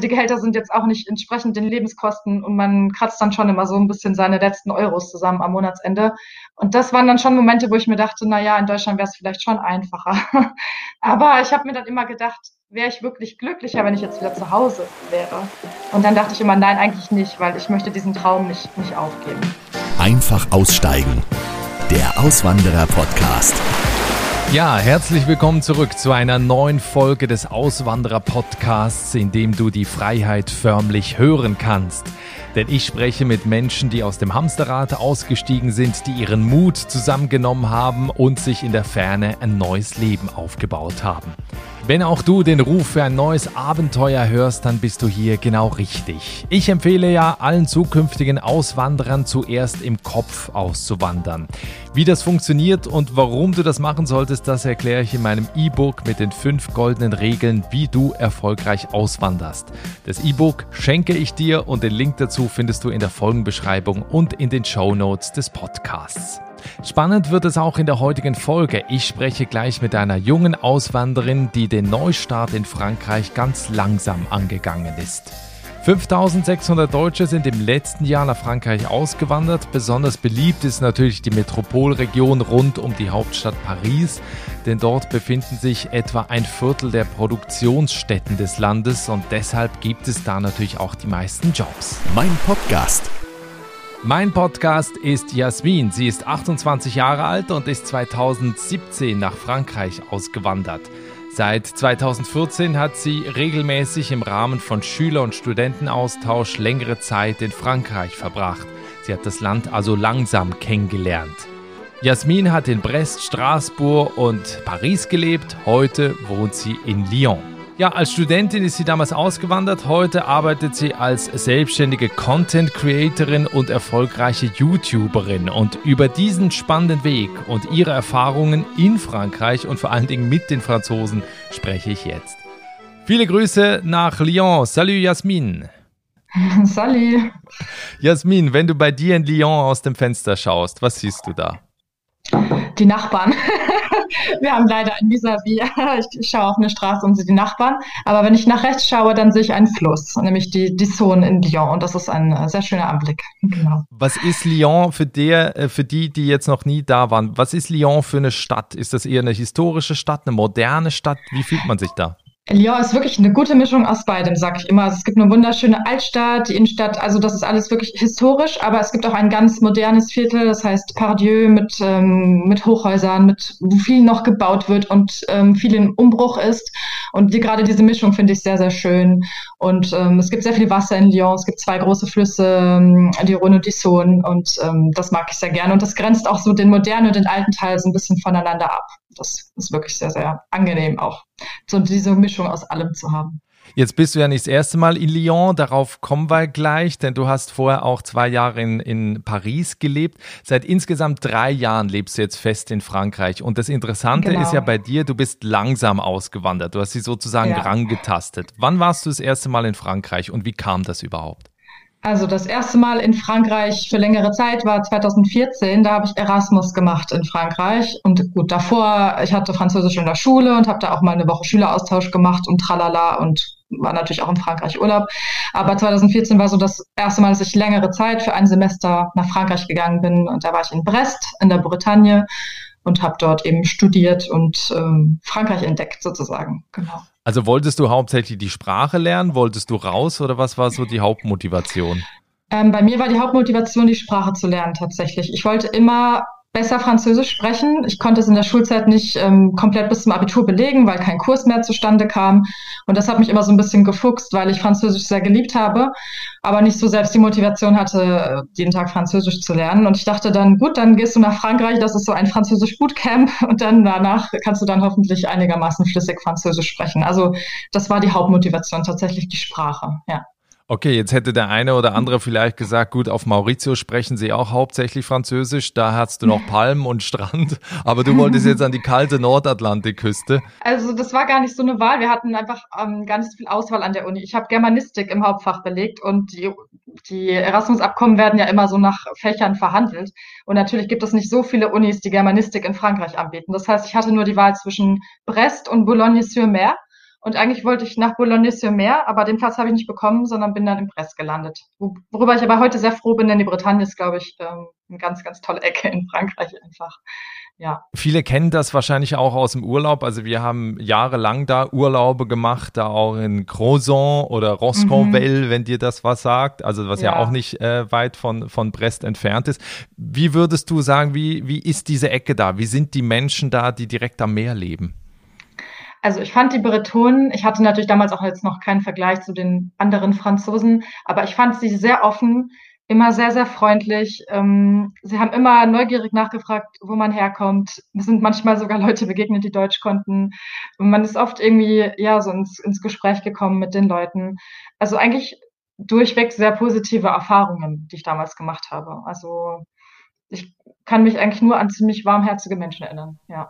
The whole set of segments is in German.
die Gehälter sind jetzt auch nicht entsprechend den Lebenskosten und man kratzt dann schon immer so ein bisschen seine letzten Euros zusammen am Monatsende. Und das waren dann schon Momente, wo ich mir dachte, na ja, in Deutschland wäre es vielleicht schon einfacher. Aber ich habe mir dann immer gedacht, wäre ich wirklich glücklicher, wenn ich jetzt wieder zu Hause wäre. Und dann dachte ich immer, nein, eigentlich nicht, weil ich möchte diesen Traum nicht, nicht aufgeben. Einfach aussteigen. Der Auswanderer-Podcast. Ja, herzlich willkommen zurück zu einer neuen Folge des Auswanderer-Podcasts, in dem du die Freiheit förmlich hören kannst. Denn ich spreche mit Menschen, die aus dem Hamsterrad ausgestiegen sind, die ihren Mut zusammengenommen haben und sich in der Ferne ein neues Leben aufgebaut haben. Wenn auch du den Ruf für ein neues Abenteuer hörst, dann bist du hier genau richtig. Ich empfehle ja allen zukünftigen Auswanderern zuerst im Kopf auszuwandern. Wie das funktioniert und warum du das machen solltest, das erkläre ich in meinem E-Book mit den fünf goldenen Regeln, wie du erfolgreich auswanderst. Das E-Book schenke ich dir und den Link dazu findest du in der Folgenbeschreibung und in den Show Notes des Podcasts. Spannend wird es auch in der heutigen Folge. Ich spreche gleich mit einer jungen Auswanderin, die den Neustart in Frankreich ganz langsam angegangen ist. 5600 Deutsche sind im letzten Jahr nach Frankreich ausgewandert. Besonders beliebt ist natürlich die Metropolregion rund um die Hauptstadt Paris, denn dort befinden sich etwa ein Viertel der Produktionsstätten des Landes und deshalb gibt es da natürlich auch die meisten Jobs. Mein Podcast mein Podcast ist Jasmin. Sie ist 28 Jahre alt und ist 2017 nach Frankreich ausgewandert. Seit 2014 hat sie regelmäßig im Rahmen von Schüler- und Studentenaustausch längere Zeit in Frankreich verbracht. Sie hat das Land also langsam kennengelernt. Jasmin hat in Brest, Straßburg und Paris gelebt. Heute wohnt sie in Lyon. Ja, als Studentin ist sie damals ausgewandert. Heute arbeitet sie als selbstständige Content Creatorin und erfolgreiche YouTuberin. Und über diesen spannenden Weg und ihre Erfahrungen in Frankreich und vor allen Dingen mit den Franzosen spreche ich jetzt. Viele Grüße nach Lyon. Salut Jasmin. Salut. Jasmin, wenn du bei dir in Lyon aus dem Fenster schaust, was siehst du da? Die Nachbarn. wir haben leider ein Vis-à-vis. Ich schaue auf eine Straße und sehe die Nachbarn. Aber wenn ich nach rechts schaue, dann sehe ich einen Fluss, nämlich die, die Saône in Lyon. Und das ist ein äh, sehr schöner Anblick. Genau. Was ist Lyon für, der, äh, für die, die jetzt noch nie da waren? Was ist Lyon für eine Stadt? Ist das eher eine historische Stadt, eine moderne Stadt? Wie fühlt man sich da? Lyon ist wirklich eine gute Mischung aus beidem, sag ich immer. Also es gibt eine wunderschöne Altstadt, die Innenstadt, also das ist alles wirklich historisch, aber es gibt auch ein ganz modernes Viertel, das heißt Pardieu mit, ähm, mit Hochhäusern, mit wo viel noch gebaut wird und ähm, viel im Umbruch ist. Und die, gerade diese Mischung finde ich sehr, sehr schön. Und ähm, es gibt sehr viel Wasser in Lyon, es gibt zwei große Flüsse, ähm, die Rhône und die Saône und ähm, das mag ich sehr gerne. Und das grenzt auch so den modernen und den alten Teil so ein bisschen voneinander ab das ist wirklich sehr, sehr angenehm auch, so diese Mischung aus allem zu haben. Jetzt bist du ja nicht das erste Mal in Lyon, darauf kommen wir gleich, denn du hast vorher auch zwei Jahre in, in Paris gelebt. Seit insgesamt drei Jahren lebst du jetzt fest in Frankreich. Und das Interessante genau. ist ja bei dir, du bist langsam ausgewandert. Du hast sie sozusagen ja. rangetastet. Wann warst du das erste Mal in Frankreich und wie kam das überhaupt? Also das erste Mal in Frankreich für längere Zeit war 2014. Da habe ich Erasmus gemacht in Frankreich. Und gut, davor, ich hatte Französisch in der Schule und habe da auch mal eine Woche Schüleraustausch gemacht und tralala und war natürlich auch in Frankreich Urlaub. Aber 2014 war so das erste Mal, dass ich längere Zeit für ein Semester nach Frankreich gegangen bin. Und da war ich in Brest in der Bretagne und habe dort eben studiert und ähm, Frankreich entdeckt sozusagen. Genau. Also wolltest du hauptsächlich die Sprache lernen? Wolltest du raus oder was war so die Hauptmotivation? Ähm, bei mir war die Hauptmotivation, die Sprache zu lernen tatsächlich. Ich wollte immer besser Französisch sprechen. Ich konnte es in der Schulzeit nicht ähm, komplett bis zum Abitur belegen, weil kein Kurs mehr zustande kam. Und das hat mich immer so ein bisschen gefuchst, weil ich Französisch sehr geliebt habe, aber nicht so selbst die Motivation hatte, jeden Tag Französisch zu lernen. Und ich dachte dann, gut, dann gehst du nach Frankreich, das ist so ein Französisch-Bootcamp und dann danach kannst du dann hoffentlich einigermaßen flüssig Französisch sprechen. Also das war die Hauptmotivation, tatsächlich die Sprache, ja. Okay, jetzt hätte der eine oder andere vielleicht gesagt, gut, auf Mauritius sprechen sie auch hauptsächlich Französisch, da hast du noch Palmen und Strand, aber du wolltest jetzt an die kalte Nordatlantikküste. Also das war gar nicht so eine Wahl, wir hatten einfach ähm, gar nicht so viel Auswahl an der Uni. Ich habe Germanistik im Hauptfach belegt und die, die Erasmus-Abkommen werden ja immer so nach Fächern verhandelt und natürlich gibt es nicht so viele Unis, die Germanistik in Frankreich anbieten. Das heißt, ich hatte nur die Wahl zwischen Brest und Boulogne-sur-Mer Und eigentlich wollte ich nach Boulogne-sur-Mer, aber den Platz habe ich nicht bekommen, sondern bin dann in Brest gelandet. worüber ich aber heute sehr froh bin, denn die Bretagne ist, glaube ich, ähm, eine ganz, ganz tolle Ecke in Frankreich einfach. Ja. Viele kennen das wahrscheinlich auch aus dem Urlaub. Also wir haben jahrelang da Urlaube gemacht, da auch in Crozon oder Rosconvelle, mhm. wenn dir das was sagt. Also was ja, ja auch nicht äh, weit von, von Brest entfernt ist. Wie würdest du sagen, wie, wie ist diese Ecke da? Wie sind die Menschen da, die direkt am Meer leben? Also ich fand die Bretonen, ich hatte natürlich damals auch jetzt noch keinen Vergleich zu den anderen Franzosen, aber ich fand sie sehr offen, immer sehr, sehr freundlich. Ähm, sie haben immer neugierig nachgefragt, wo man herkommt. Es sind manchmal sogar Leute begegnet, die Deutsch konnten. Und man ist oft irgendwie, ja, so ins, ins Gespräch gekommen mit den Leuten. Also eigentlich durchweg sehr positive Erfahrungen, die ich damals gemacht habe. Also ich kann mich eigentlich nur an ziemlich warmherzige Menschen erinnern, ja.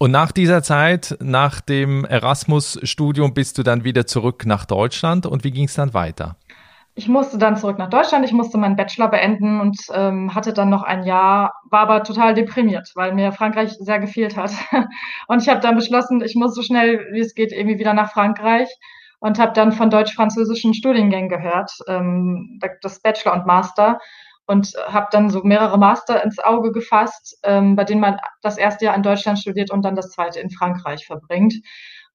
Und nach dieser Zeit, nach dem Erasmus-Studium, bist du dann wieder zurück nach Deutschland und wie ging es dann weiter? Ich musste dann zurück nach Deutschland, ich musste meinen Bachelor beenden und ähm, hatte dann noch ein Jahr, war aber total deprimiert, weil mir Frankreich sehr gefehlt hat. Und ich habe dann beschlossen, ich muss so schnell wie es geht irgendwie wieder nach Frankreich und habe dann von deutsch-französischen Studiengängen gehört, ähm, das Bachelor und Master und habe dann so mehrere Master ins Auge gefasst, ähm, bei denen man das erste Jahr in Deutschland studiert und dann das zweite in Frankreich verbringt.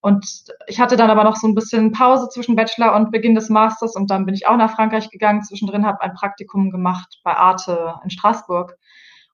Und ich hatte dann aber noch so ein bisschen Pause zwischen Bachelor und Beginn des Masters und dann bin ich auch nach Frankreich gegangen. Zwischendrin habe ein Praktikum gemacht bei Arte in Straßburg.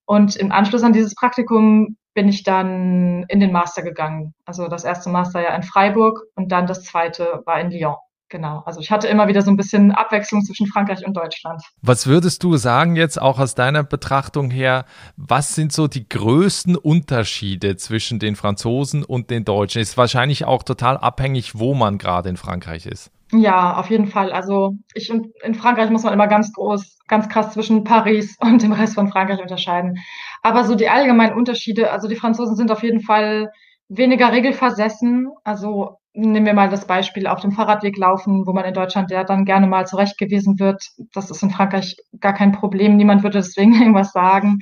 Und im Anschluss an dieses Praktikum bin ich dann in den Master gegangen. Also das erste Master ja in Freiburg und dann das zweite war in Lyon. Genau, also ich hatte immer wieder so ein bisschen Abwechslung zwischen Frankreich und Deutschland. Was würdest du sagen jetzt auch aus deiner Betrachtung her, was sind so die größten Unterschiede zwischen den Franzosen und den Deutschen? Ist wahrscheinlich auch total abhängig, wo man gerade in Frankreich ist. Ja, auf jeden Fall. Also ich in Frankreich muss man immer ganz groß, ganz krass zwischen Paris und dem Rest von Frankreich unterscheiden. Aber so die allgemeinen Unterschiede, also die Franzosen sind auf jeden Fall weniger regelversessen. Also nehmen wir mal das Beispiel auf dem Fahrradweg laufen, wo man in Deutschland ja dann gerne mal zurechtgewiesen wird. Das ist in Frankreich gar kein Problem. Niemand würde deswegen irgendwas sagen.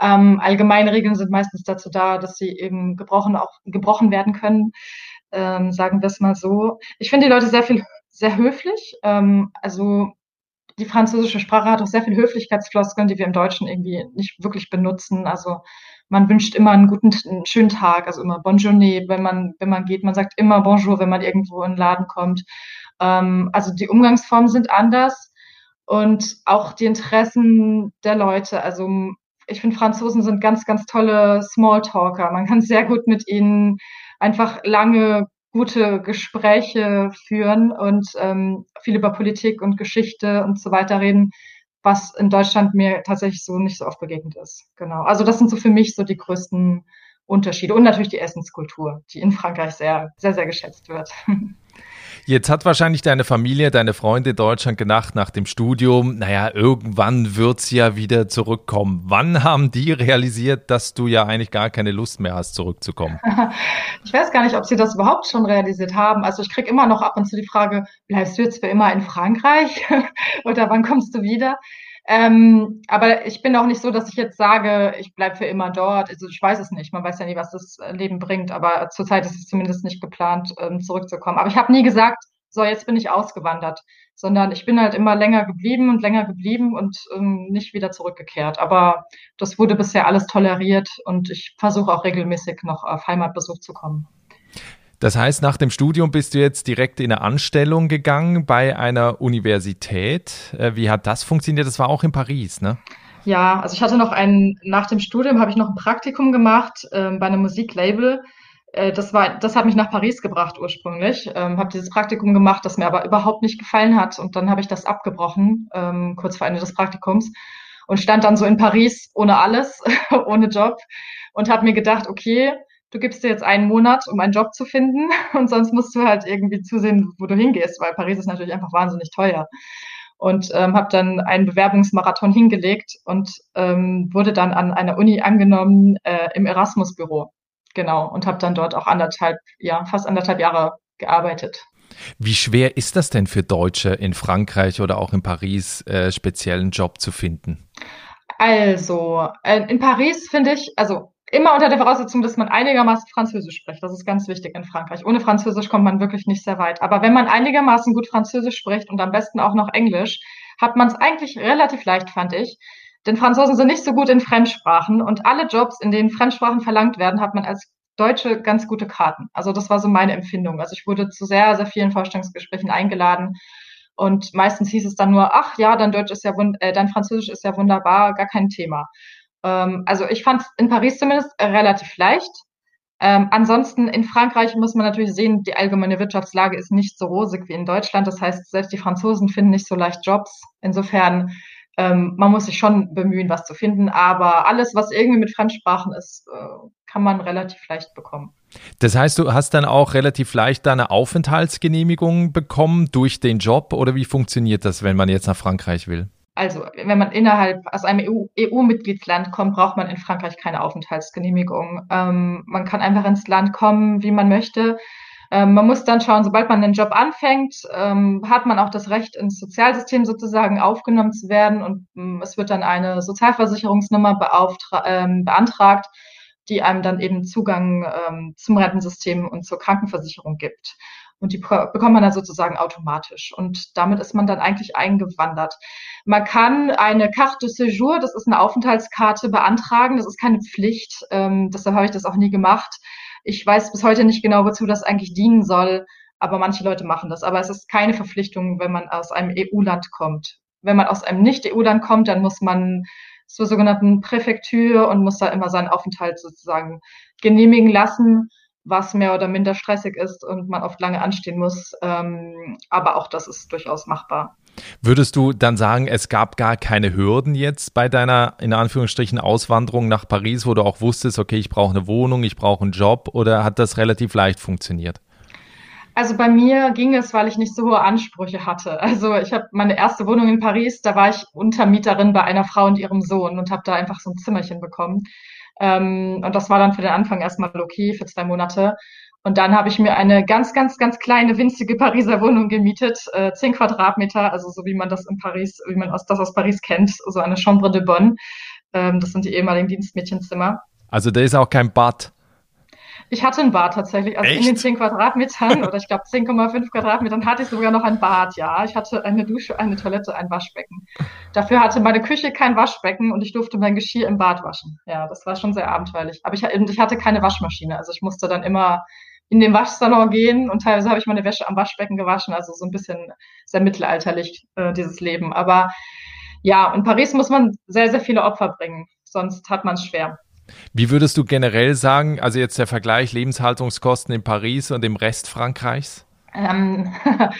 Ähm, allgemeine Regeln sind meistens dazu da, dass sie eben gebrochen auch gebrochen werden können. Ähm, sagen wir es mal so. Ich finde die Leute sehr viel sehr höflich. Ähm, also die französische Sprache hat auch sehr viel Höflichkeitsfloskeln, die wir im Deutschen irgendwie nicht wirklich benutzen. Also man wünscht immer einen guten, einen schönen Tag, also immer Bonjourné, wenn man, wenn man geht. Man sagt immer Bonjour, wenn man irgendwo in den Laden kommt. Ähm, also die Umgangsformen sind anders und auch die Interessen der Leute. Also ich finde, Franzosen sind ganz, ganz tolle Smalltalker. Man kann sehr gut mit ihnen einfach lange gute Gespräche führen und ähm, viel über Politik und Geschichte und so weiter reden was in Deutschland mir tatsächlich so nicht so oft begegnet ist. Genau. Also das sind so für mich so die größten Unterschiede und natürlich die Essenskultur, die in Frankreich sehr, sehr, sehr geschätzt wird. Jetzt hat wahrscheinlich deine Familie, deine Freunde in Deutschland gedacht nach dem Studium, naja, irgendwann wird's ja wieder zurückkommen. Wann haben die realisiert, dass du ja eigentlich gar keine Lust mehr hast, zurückzukommen? Ich weiß gar nicht, ob sie das überhaupt schon realisiert haben. Also ich kriege immer noch ab und zu die Frage, bleibst du jetzt für immer in Frankreich? Oder wann kommst du wieder? Ähm, aber ich bin auch nicht so, dass ich jetzt sage, ich bleibe für immer dort. Also ich weiß es nicht. Man weiß ja nie, was das Leben bringt. Aber zurzeit ist es zumindest nicht geplant, ähm, zurückzukommen. Aber ich habe nie gesagt, so jetzt bin ich ausgewandert, sondern ich bin halt immer länger geblieben und länger geblieben und ähm, nicht wieder zurückgekehrt. Aber das wurde bisher alles toleriert und ich versuche auch regelmäßig noch auf Heimatbesuch zu kommen. Das heißt, nach dem Studium bist du jetzt direkt in eine Anstellung gegangen bei einer Universität. Äh, wie hat das funktioniert? Das war auch in Paris, ne? Ja, also ich hatte noch ein, nach dem Studium habe ich noch ein Praktikum gemacht ähm, bei einem Musiklabel. Äh, das war, das hat mich nach Paris gebracht ursprünglich. Ähm, habe dieses Praktikum gemacht, das mir aber überhaupt nicht gefallen hat. Und dann habe ich das abgebrochen, ähm, kurz vor Ende des Praktikums. Und stand dann so in Paris ohne alles, ohne Job. Und habe mir gedacht, okay, du gibst dir jetzt einen Monat, um einen Job zu finden und sonst musst du halt irgendwie zusehen, wo du hingehst, weil Paris ist natürlich einfach wahnsinnig teuer. Und ähm, habe dann einen Bewerbungsmarathon hingelegt und ähm, wurde dann an einer Uni angenommen äh, im Erasmus-Büro. Genau. Und habe dann dort auch anderthalb, ja, fast anderthalb Jahre gearbeitet. Wie schwer ist das denn für Deutsche in Frankreich oder auch in Paris, äh, speziellen Job zu finden? Also, äh, in Paris finde ich, also immer unter der Voraussetzung, dass man einigermaßen Französisch spricht. Das ist ganz wichtig in Frankreich. Ohne Französisch kommt man wirklich nicht sehr weit. Aber wenn man einigermaßen gut Französisch spricht und am besten auch noch Englisch, hat man es eigentlich relativ leicht, fand ich. Denn Franzosen sind nicht so gut in Fremdsprachen und alle Jobs, in denen Fremdsprachen verlangt werden, hat man als Deutsche ganz gute Karten. Also das war so meine Empfindung. Also ich wurde zu sehr, sehr vielen Vorstellungsgesprächen eingeladen und meistens hieß es dann nur, ach ja, dein Deutsch ist ja äh, dein Französisch ist ja wunderbar, gar kein Thema. Ähm, also ich fand es in Paris zumindest relativ leicht. Ähm, ansonsten in Frankreich muss man natürlich sehen, die allgemeine Wirtschaftslage ist nicht so rosig wie in Deutschland. Das heißt, selbst die Franzosen finden nicht so leicht Jobs. Insofern, ähm, man muss sich schon bemühen, was zu finden. Aber alles, was irgendwie mit Fremdsprachen ist, äh, kann man relativ leicht bekommen. Das heißt, du hast dann auch relativ leicht deine Aufenthaltsgenehmigung bekommen durch den Job oder wie funktioniert das, wenn man jetzt nach Frankreich will? Also, wenn man innerhalb aus einem EU-Mitgliedsland EU kommt, braucht man in Frankreich keine Aufenthaltsgenehmigung. Ähm, man kann einfach ins Land kommen, wie man möchte. Ähm, man muss dann schauen, sobald man den Job anfängt, ähm, hat man auch das Recht, ins Sozialsystem sozusagen aufgenommen zu werden und ähm, es wird dann eine Sozialversicherungsnummer ähm, beantragt, die einem dann eben Zugang ähm, zum Rentensystem und zur Krankenversicherung gibt. Und die bekommt man dann sozusagen automatisch. Und damit ist man dann eigentlich eingewandert. Man kann eine Carte de Séjour, das ist eine Aufenthaltskarte, beantragen. Das ist keine Pflicht. Ähm, deshalb habe ich das auch nie gemacht. Ich weiß bis heute nicht genau, wozu das eigentlich dienen soll. Aber manche Leute machen das. Aber es ist keine Verpflichtung, wenn man aus einem EU-Land kommt. Wenn man aus einem Nicht-EU-Land kommt, dann muss man zur sogenannten Präfektur und muss da immer seinen Aufenthalt sozusagen genehmigen lassen was mehr oder minder stressig ist und man oft lange anstehen muss. Ähm, aber auch das ist durchaus machbar. Würdest du dann sagen, es gab gar keine Hürden jetzt bei deiner, in Anführungsstrichen, Auswanderung nach Paris, wo du auch wusstest, okay, ich brauche eine Wohnung, ich brauche einen Job oder hat das relativ leicht funktioniert? Also bei mir ging es, weil ich nicht so hohe Ansprüche hatte. Also ich habe meine erste Wohnung in Paris, da war ich Untermieterin bei einer Frau und ihrem Sohn und habe da einfach so ein Zimmerchen bekommen. Ähm, und das war dann für den Anfang erstmal okay für zwei Monate. Und dann habe ich mir eine ganz, ganz, ganz kleine, winzige Pariser Wohnung gemietet, äh, zehn Quadratmeter, also so wie man das in Paris, wie man das aus Paris kennt, so eine Chambre de Bonne. Ähm, das sind die ehemaligen Dienstmädchenzimmer. Also da ist auch kein Bad. Ich hatte ein Bad tatsächlich. Also Echt? in den 10 Quadratmetern oder ich glaube 10,5 Quadratmetern hatte ich sogar noch ein Bad, ja. Ich hatte eine Dusche, eine Toilette, ein Waschbecken. Dafür hatte meine Küche kein Waschbecken und ich durfte mein Geschirr im Bad waschen. Ja, das war schon sehr abenteuerlich. Aber ich, ich hatte keine Waschmaschine. Also ich musste dann immer in den Waschsalon gehen und teilweise habe ich meine Wäsche am Waschbecken gewaschen. Also so ein bisschen sehr mittelalterlich, äh, dieses Leben. Aber ja, in Paris muss man sehr, sehr viele Opfer bringen. Sonst hat man es schwer. Wie würdest du generell sagen, also jetzt der Vergleich Lebenshaltungskosten in Paris und im Rest Frankreichs? Ähm,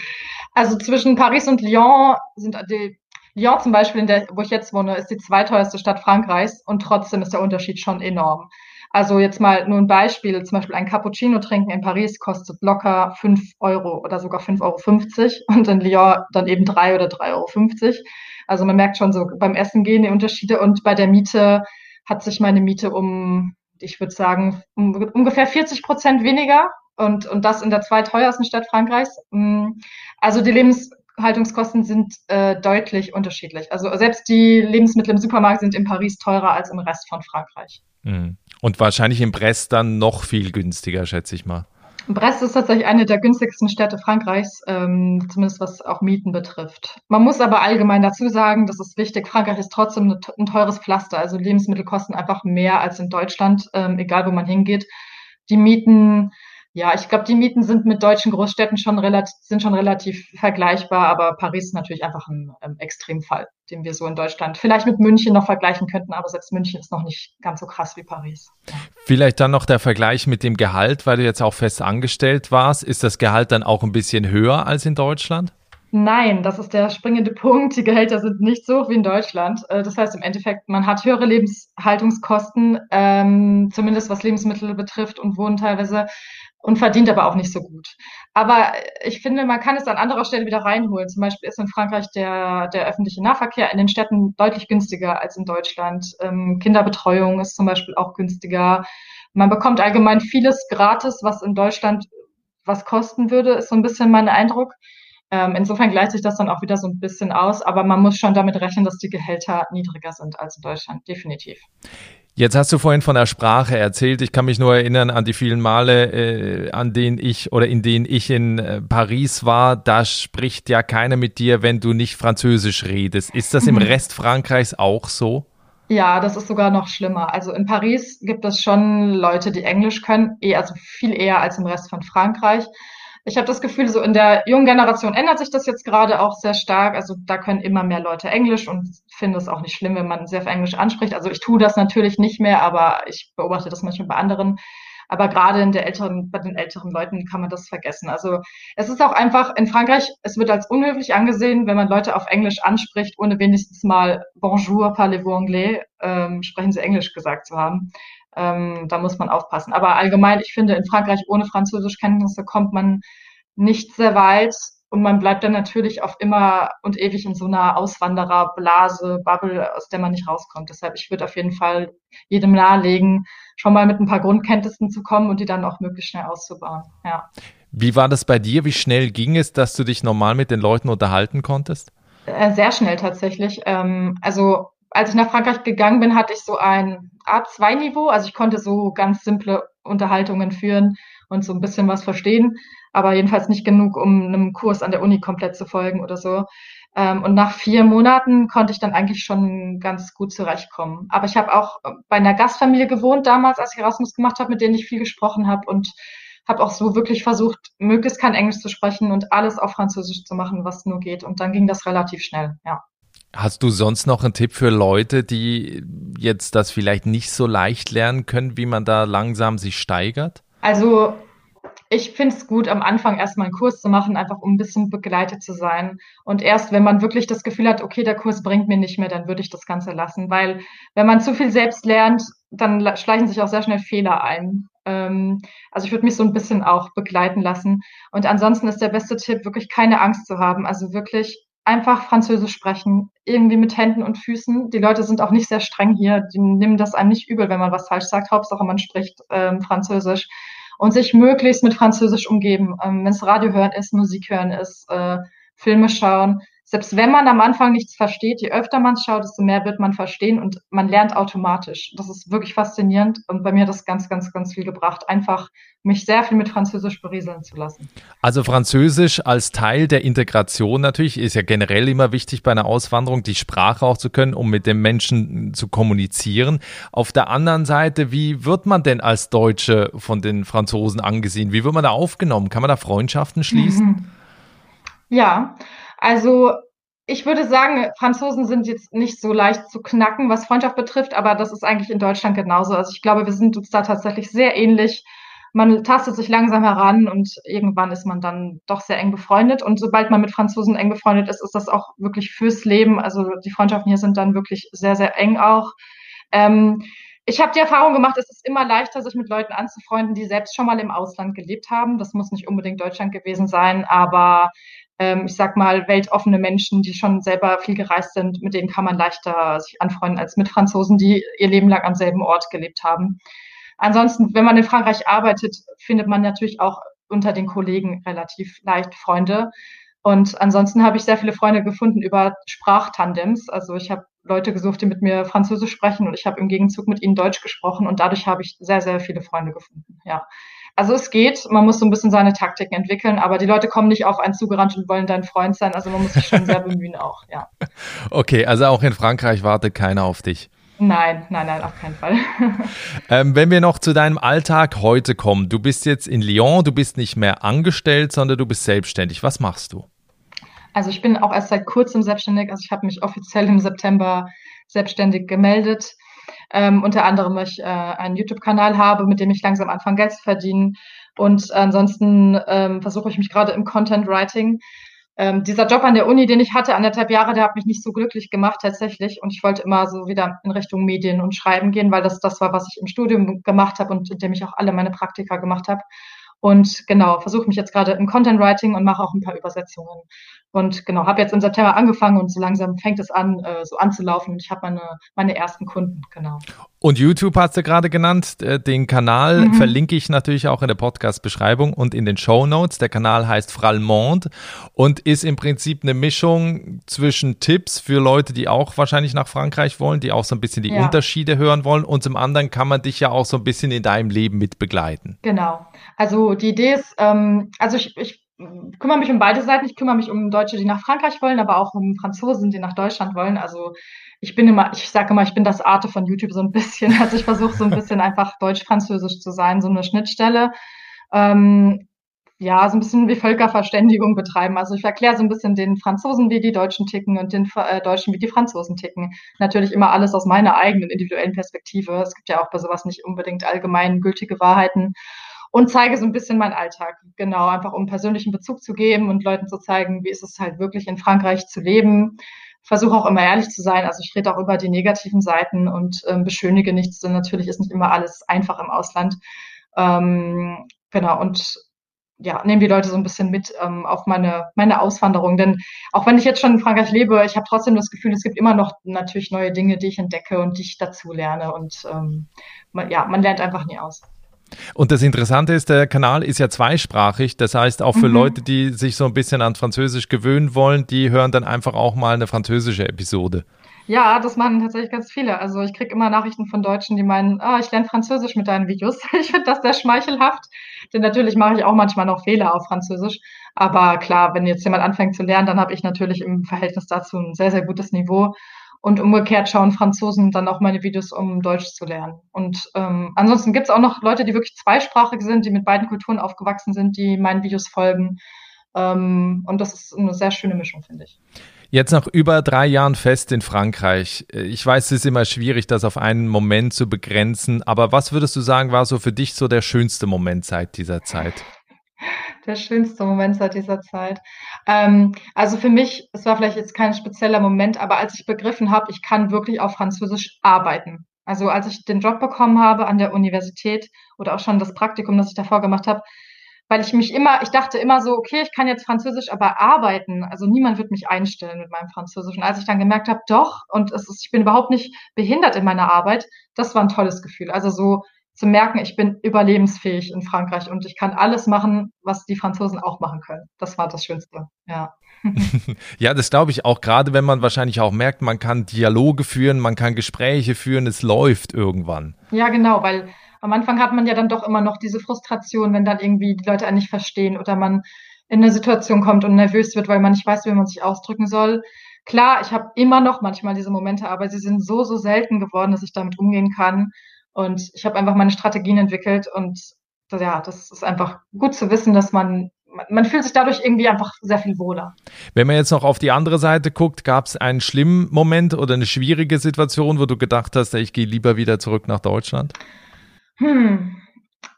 also zwischen Paris und Lyon sind die, Lyon zum Beispiel, der, wo ich jetzt wohne, ist die zweiteuerste Stadt Frankreichs und trotzdem ist der Unterschied schon enorm. Also jetzt mal nur ein Beispiel, zum Beispiel ein Cappuccino trinken in Paris kostet locker fünf Euro oder sogar fünf Euro fünfzig und in Lyon dann eben drei oder drei Euro. fünfzig. Also man merkt schon so beim Essen gehen die Unterschiede und bei der Miete hat sich meine Miete um, ich würde sagen, um ungefähr 40 Prozent weniger und, und das in der zweiteuersten Stadt Frankreichs. Mm, also die Lebenshaltungskosten sind äh, deutlich unterschiedlich. Also selbst die Lebensmittel im Supermarkt sind in Paris teurer als im Rest von Frankreich. Mhm. Und wahrscheinlich in Brest dann noch viel günstiger, schätze ich mal. Brest ist tatsächlich eine der günstigsten Städte Frankreichs, ähm, zumindest was auch Mieten betrifft. Man muss aber allgemein dazu sagen, das ist wichtig, Frankreich ist trotzdem ein teures Pflaster. Also Lebensmittel kosten einfach mehr als in Deutschland, ähm, egal wo man hingeht. Die Mieten ja, ich glaube, die Mieten sind mit deutschen Großstädten schon relativ, sind schon relativ vergleichbar, aber Paris ist natürlich einfach ein ähm, Extremfall, den wir so in Deutschland vielleicht mit München noch vergleichen könnten, aber selbst München ist noch nicht ganz so krass wie Paris. Vielleicht dann noch der Vergleich mit dem Gehalt, weil du jetzt auch fest angestellt warst. Ist das Gehalt dann auch ein bisschen höher als in Deutschland? Nein, das ist der springende Punkt. Die Gehälter sind nicht so hoch wie in Deutschland. Äh, das heißt im Endeffekt, man hat höhere Lebenshaltungskosten, ähm, zumindest was Lebensmittel betrifft und Wohnen teilweise und verdient aber auch nicht so gut. Aber ich finde, man kann es an anderer Stelle wieder reinholen. Zum Beispiel ist in Frankreich der, der öffentliche Nahverkehr in den Städten deutlich günstiger als in Deutschland. Ähm, Kinderbetreuung ist zum Beispiel auch günstiger. Man bekommt allgemein vieles gratis, was in Deutschland was kosten würde, ist so ein bisschen mein Eindruck. Ähm, insofern gleicht sich das dann auch wieder so ein bisschen aus, aber man muss schon damit rechnen, dass die Gehälter niedriger sind als in Deutschland, definitiv. Jetzt hast du vorhin von der Sprache erzählt. Ich kann mich nur erinnern an die vielen Male, äh, an denen ich oder in denen ich in äh, Paris war. Da spricht ja keiner mit dir, wenn du nicht Französisch redest. Ist das im mhm. Rest Frankreichs auch so? Ja, das ist sogar noch schlimmer. Also in Paris gibt es schon Leute, die Englisch können, eh, also viel eher als im Rest von Frankreich. Ich habe das Gefühl, so in der jungen Generation ändert sich das jetzt gerade auch sehr stark. Also da können immer mehr Leute Englisch und finde es auch nicht schlimm, wenn man sehr auf Englisch anspricht. Also ich tue das natürlich nicht mehr, aber ich beobachte das manchmal bei anderen. Aber gerade in der älteren, bei den älteren Leuten kann man das vergessen. Also es ist auch einfach in Frankreich, es wird als unhöflich angesehen, wenn man Leute auf Englisch anspricht, ohne wenigstens mal Bonjour, parlez-vous anglais, ähm, sprechen sie Englisch gesagt zu haben. Ähm, da muss man aufpassen. Aber allgemein, ich finde, in Frankreich ohne Französischkenntnisse kommt man nicht sehr weit. Und man bleibt dann natürlich auf immer und ewig in so einer Auswandererblase, Bubble, aus der man nicht rauskommt. Deshalb, ich würde auf jeden Fall jedem nahelegen, schon mal mit ein paar Grundkenntnissen zu kommen und die dann auch möglichst schnell auszubauen. Ja. Wie war das bei dir? Wie schnell ging es, dass du dich normal mit den Leuten unterhalten konntest? Äh, sehr schnell tatsächlich. Ähm, also als ich nach Frankreich gegangen bin, hatte ich so ein A2-Niveau. Also ich konnte so ganz simple Unterhaltungen führen und so ein bisschen was verstehen, aber jedenfalls nicht genug, um einem Kurs an der Uni komplett zu folgen oder so. Ähm, und nach vier Monaten konnte ich dann eigentlich schon ganz gut zurechtkommen. Aber ich habe auch bei einer Gastfamilie gewohnt damals, als ich Erasmus gemacht habe, mit denen ich viel gesprochen habe und habe auch so wirklich versucht, möglichst kein Englisch zu sprechen und alles auf Französisch zu machen, was nur geht. Und dann ging das relativ schnell, ja. Hast du sonst noch einen Tipp für Leute, die jetzt das vielleicht nicht so leicht lernen können, wie man da langsam sich steigert? Also ich finde es gut, am Anfang erstmal einen Kurs zu machen, einfach um ein bisschen begleitet zu sein. Und erst, wenn man wirklich das Gefühl hat, okay, der Kurs bringt mir nicht mehr, dann würde ich das Ganze lassen. Weil wenn man zu viel selbst lernt, dann schleichen sich auch sehr schnell Fehler ein. Ähm, also ich würde mich so ein bisschen auch begleiten lassen. Und ansonsten ist der beste Tipp, wirklich keine Angst zu haben. Also wirklich einfach Französisch sprechen, irgendwie mit Händen und Füßen. Die Leute sind auch nicht sehr streng hier, die nehmen das einem nicht übel, wenn man was falsch sagt. Hauptsache, man spricht ähm, Französisch und sich möglichst mit Französisch umgeben. Ähm, Wenn es Radio hören ist, Musik hören ist, äh, Filme schauen. Selbst wenn man am Anfang nichts versteht, je öfter man es schaut, desto mehr wird man verstehen und man lernt automatisch. Das ist wirklich faszinierend und bei mir hat das ganz, ganz, ganz viel gebracht, einfach mich sehr viel mit Französisch berieseln zu lassen. Also Französisch als Teil der Integration natürlich ist ja generell immer wichtig bei einer Auswanderung, die Sprache auch zu können, um mit den Menschen zu kommunizieren. Auf der anderen Seite, wie wird man denn als Deutsche von den Franzosen angesehen? Wie wird man da aufgenommen? Kann man da Freundschaften schließen? Mhm. Ja, also ich würde sagen, Franzosen sind jetzt nicht so leicht zu knacken, was Freundschaft betrifft, aber das ist eigentlich in Deutschland genauso. Also ich glaube, wir sind uns da tatsächlich sehr ähnlich. Man tastet sich langsam heran und irgendwann ist man dann doch sehr eng befreundet. Und sobald man mit Franzosen eng befreundet ist, ist das auch wirklich fürs Leben. Also die Freundschaften hier sind dann wirklich sehr, sehr eng auch. Ähm, ich habe die Erfahrung gemacht, es ist immer leichter, sich mit Leuten anzufreunden, die selbst schon mal im Ausland gelebt haben. Das muss nicht unbedingt Deutschland gewesen sein, aber ähm, ich sag mal, weltoffene Menschen, die schon selber viel gereist sind, mit denen kann man leichter sich anfreunden als mit Franzosen, die ihr Leben lang am selben Ort gelebt haben. Ansonsten, wenn man in Frankreich arbeitet, findet man natürlich auch unter den Kollegen relativ leicht Freunde. Und ansonsten habe ich sehr viele Freunde gefunden über Sprachtandems. Also ich habe Leute gesucht, die mit mir Französisch sprechen und ich habe im Gegenzug mit ihnen Deutsch gesprochen und dadurch habe ich sehr, sehr viele Freunde gefunden. Ja. Also es geht, man muss so ein bisschen seine Taktiken entwickeln, aber die Leute kommen nicht auf einen zugerannt und wollen dein Freund sein. Also man muss sich schon sehr bemühen auch, ja. Okay, also auch in Frankreich wartet keiner auf dich. Nein, nein, nein, auf keinen Fall. ähm, wenn wir noch zu deinem Alltag heute kommen, du bist jetzt in Lyon, du bist nicht mehr angestellt, sondern du bist selbstständig. Was machst du? Also ich bin auch erst seit kurzem selbstständig. Also ich habe mich offiziell im September selbstständig gemeldet. Ähm, unter anderem, ich äh, einen YouTube-Kanal habe, mit dem ich langsam anfange, Geld zu verdienen. Und ansonsten ähm, versuche ich mich gerade im Content Writing. Ähm, dieser Job an der Uni, den ich hatte, anderthalb Jahre, der hat mich nicht so glücklich gemacht tatsächlich. Und ich wollte immer so wieder in Richtung Medien und Schreiben gehen, weil das das war, was ich im Studium gemacht habe und in dem ich auch alle meine Praktika gemacht habe. Und genau, versuche mich jetzt gerade im Content Writing und mache auch ein paar Übersetzungen. Und genau, habe jetzt im September angefangen und so langsam fängt es an, äh, so anzulaufen. Ich habe meine, meine ersten Kunden, genau. Und YouTube hast du gerade genannt. Äh, den Kanal mhm. verlinke ich natürlich auch in der Podcast-Beschreibung und in den Show Notes. Der Kanal heißt Fralmond und ist im Prinzip eine Mischung zwischen Tipps für Leute, die auch wahrscheinlich nach Frankreich wollen, die auch so ein bisschen die ja. Unterschiede hören wollen. Und zum anderen kann man dich ja auch so ein bisschen in deinem Leben mit begleiten. Genau. Also die Idee ist, ähm, also ich, ich kümmere mich um beide Seiten. Ich kümmere mich um Deutsche, die nach Frankreich wollen, aber auch um Franzosen, die nach Deutschland wollen. Also ich bin immer, ich sage immer, ich bin das Arte von YouTube so ein bisschen. Also ich versuche so ein bisschen einfach deutsch-französisch zu sein, so eine Schnittstelle. Ähm, ja, so ein bisschen wie Völkerverständigung betreiben. Also ich erkläre so ein bisschen den Franzosen, wie die Deutschen ticken und den äh, Deutschen, wie die Franzosen ticken. Natürlich immer alles aus meiner eigenen individuellen Perspektive. Es gibt ja auch bei sowas nicht unbedingt allgemein gültige Wahrheiten und zeige so ein bisschen meinen Alltag. Genau, einfach um persönlichen Bezug zu geben und Leuten zu zeigen, wie ist es halt wirklich in Frankreich zu leben. Versuche auch immer ehrlich zu sein. Also ich rede auch über die negativen Seiten und ähm, beschönige nichts, denn natürlich ist nicht immer alles einfach im Ausland. Ähm, genau, und ja, nehme die Leute so ein bisschen mit ähm, auf meine, meine Auswanderung. Denn auch wenn ich jetzt schon in Frankreich lebe, ich habe trotzdem das Gefühl, es gibt immer noch natürlich neue Dinge, die ich entdecke und die ich dazu lerne. Und ähm, man, ja, man lernt einfach nie aus. Und das Interessante ist, der Kanal ist ja zweisprachig. Das heißt, auch für mhm. Leute, die sich so ein bisschen an Französisch gewöhnen wollen, die hören dann einfach auch mal eine französische Episode. Ja, das machen tatsächlich ganz viele. Also ich kriege immer Nachrichten von Deutschen, die meinen, ah, ich lerne Französisch mit deinen Videos. Ich finde das sehr schmeichelhaft. Denn natürlich mache ich auch manchmal noch Fehler auf Französisch. Aber klar, wenn jetzt jemand anfängt zu lernen, dann habe ich natürlich im Verhältnis dazu ein sehr, sehr gutes Niveau. Und umgekehrt schauen Franzosen dann auch meine Videos, um Deutsch zu lernen. Und ähm, ansonsten gibt es auch noch Leute, die wirklich zweisprachig sind, die mit beiden Kulturen aufgewachsen sind, die meinen Videos folgen. Ähm, und das ist eine sehr schöne Mischung, finde ich. Jetzt nach über drei Jahren fest in Frankreich. Ich weiß, es ist immer schwierig, das auf einen Moment zu begrenzen, aber was würdest du sagen, war so für dich so der schönste Moment seit dieser Zeit? Der schönste Moment seit dieser Zeit. Ähm, also für mich, es war vielleicht jetzt kein spezieller Moment, aber als ich begriffen habe, ich kann wirklich auf Französisch arbeiten. Also als ich den Job bekommen habe an der Universität oder auch schon das Praktikum, das ich davor gemacht habe, weil ich mich immer, ich dachte immer so, okay, ich kann jetzt Französisch, aber arbeiten, also niemand wird mich einstellen mit meinem Französisch. Und als ich dann gemerkt habe, doch, und es ist, ich bin überhaupt nicht behindert in meiner Arbeit, das war ein tolles Gefühl. Also so zu merken, ich bin überlebensfähig in Frankreich und ich kann alles machen, was die Franzosen auch machen können. Das war das Schönste, ja. ja, das glaube ich auch, gerade wenn man wahrscheinlich auch merkt, man kann Dialoge führen, man kann Gespräche führen, es läuft irgendwann. Ja, genau, weil am Anfang hat man ja dann doch immer noch diese Frustration, wenn dann irgendwie die Leute einen nicht verstehen oder man in eine Situation kommt und nervös wird, weil man nicht weiß, wie man sich ausdrücken soll. Klar, ich habe immer noch manchmal diese Momente, aber sie sind so, so selten geworden, dass ich damit umgehen kann. Und ich habe einfach meine Strategien entwickelt und ja, das ist einfach gut zu wissen, dass man man fühlt sich dadurch irgendwie einfach sehr viel wohler. Wenn man jetzt noch auf die andere Seite guckt, gab es einen schlimmen Moment oder eine schwierige Situation, wo du gedacht hast, ich gehe lieber wieder zurück nach Deutschland? Hm.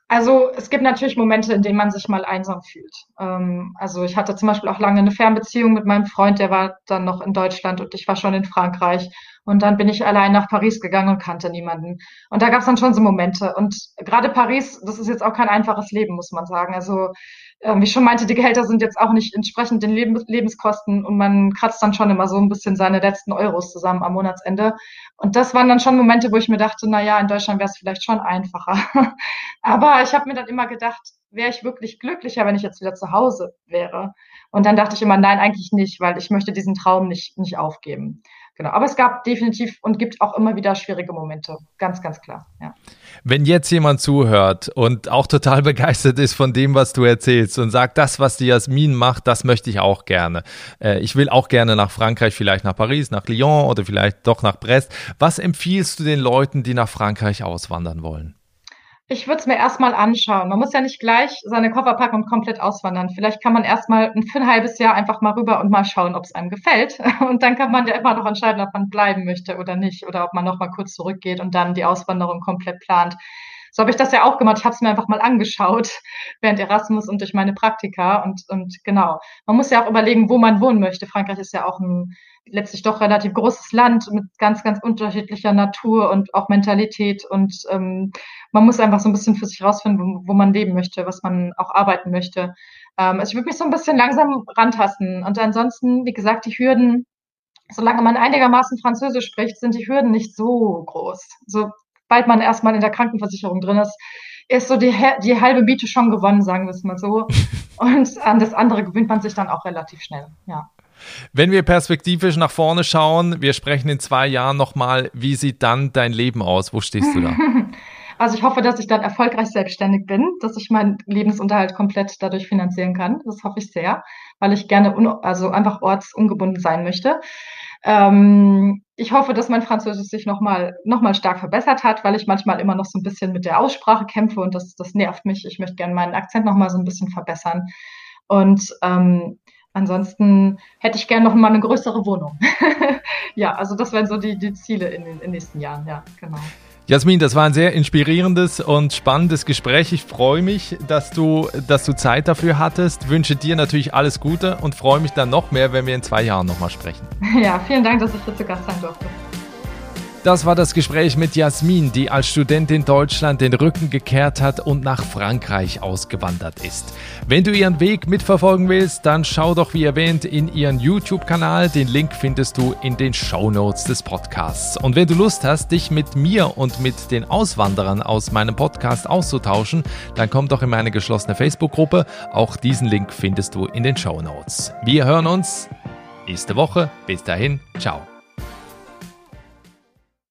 Also es gibt natürlich Momente, in denen man sich mal einsam fühlt. Ähm, also ich hatte zum Beispiel auch lange eine Fernbeziehung mit meinem Freund, der war dann noch in Deutschland und ich war schon in Frankreich. Und dann bin ich allein nach Paris gegangen und kannte niemanden. Und da gab es dann schon so Momente. Und gerade Paris, das ist jetzt auch kein einfaches Leben, muss man sagen. Also äh, wie ich schon meinte, die Gehälter sind jetzt auch nicht entsprechend den Leb Lebenskosten und man kratzt dann schon immer so ein bisschen seine letzten Euros zusammen am Monatsende. Und das waren dann schon Momente, wo ich mir dachte, na ja, in Deutschland wäre es vielleicht schon einfacher. Aber ich habe mir dann immer gedacht, wäre ich wirklich glücklicher, wenn ich jetzt wieder zu Hause wäre. Und dann dachte ich immer, nein, eigentlich nicht, weil ich möchte diesen Traum nicht, nicht aufgeben. Genau. Aber es gab definitiv und gibt auch immer wieder schwierige Momente. Ganz, ganz klar. Ja. Wenn jetzt jemand zuhört und auch total begeistert ist von dem, was du erzählst und sagt, das, was die Jasmin macht, das möchte ich auch gerne. Äh, ich will auch gerne nach Frankreich, vielleicht nach Paris, nach Lyon oder vielleicht doch nach Brest. Was empfiehlst du den Leuten, die nach Frankreich auswandern wollen? Ich würde es mir erstmal anschauen. Man muss ja nicht gleich seine Koffer packen und komplett auswandern. Vielleicht kann man erstmal für ein halbes Jahr einfach mal rüber und mal schauen, ob es einem gefällt. Und dann kann man ja immer noch entscheiden, ob man bleiben möchte oder nicht. Oder ob man noch mal kurz zurückgeht und dann die Auswanderung komplett plant. So habe ich das ja auch gemacht. Ich habe es mir einfach mal angeschaut während Erasmus und durch meine Praktika. Und, und genau, man muss ja auch überlegen, wo man wohnen möchte. Frankreich ist ja auch ein letztlich doch relativ großes Land mit ganz, ganz unterschiedlicher Natur und auch Mentalität. Und ähm, man muss einfach so ein bisschen für sich rausfinden, wo, wo man leben möchte, was man auch arbeiten möchte. Ähm, also ich würde mich so ein bisschen langsam rantasten. Und ansonsten, wie gesagt, die Hürden, solange man einigermaßen Französisch spricht, sind die Hürden nicht so groß. Sobald man erstmal in der Krankenversicherung drin ist, ist so die, die halbe Miete schon gewonnen, sagen wir es mal so. Und an das andere gewöhnt man sich dann auch relativ schnell, ja. Wenn wir perspektivisch nach vorne schauen, wir sprechen in zwei Jahren nochmal, wie sieht dann dein Leben aus? Wo stehst du da? Also ich hoffe, dass ich dann erfolgreich selbstständig bin, dass ich meinen Lebensunterhalt komplett dadurch finanzieren kann. Das hoffe ich sehr, weil ich gerne also einfach ortsungebunden sein möchte. Ähm, ich hoffe, dass mein Französisch sich nochmal noch mal stark verbessert hat, weil ich manchmal immer noch so ein bisschen mit der Aussprache kämpfe und das, das nervt mich. Ich möchte gerne meinen Akzent nochmal so ein bisschen verbessern. Und ähm, ansonsten hätte ich gerne noch mal eine größere Wohnung. ja, also das wären so die, die Ziele in den, in den nächsten Jahren. Ja, genau. Jasmin, das war ein sehr inspirierendes und spannendes Gespräch. Ich freue mich, dass du, dass du Zeit dafür hattest. Wünsche dir natürlich alles Gute und freue mich dann noch mehr, wenn wir in zwei Jahren nochmal sprechen. Ja, vielen Dank, dass ich hier zu Gast sein durfte. Das war das Gespräch mit Jasmin, die als Studentin Deutschland den Rücken gekehrt hat und nach Frankreich ausgewandert ist. Wenn du ihren Weg mitverfolgen willst, dann schau doch wie erwähnt in ihren YouTube-Kanal. Den Link findest du in den Show Notes des Podcasts. Und wenn du Lust hast, dich mit mir und mit den Auswanderern aus meinem Podcast auszutauschen, dann komm doch in meine geschlossene Facebook-Gruppe. Auch diesen Link findest du in den Show Notes. Wir hören uns nächste Woche. Bis dahin, ciao.